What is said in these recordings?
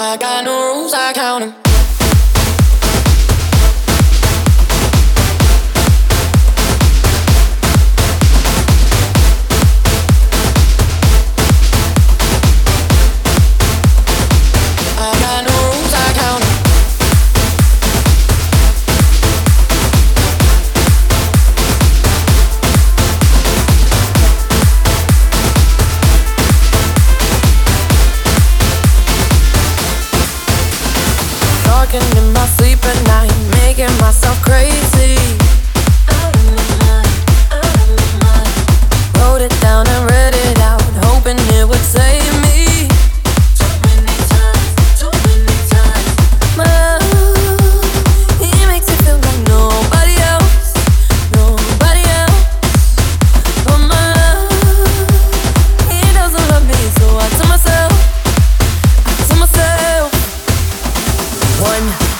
I got no rules, I count them. Talking in my sleep at night, making myself crazy. Wrote it down and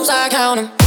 times I count them.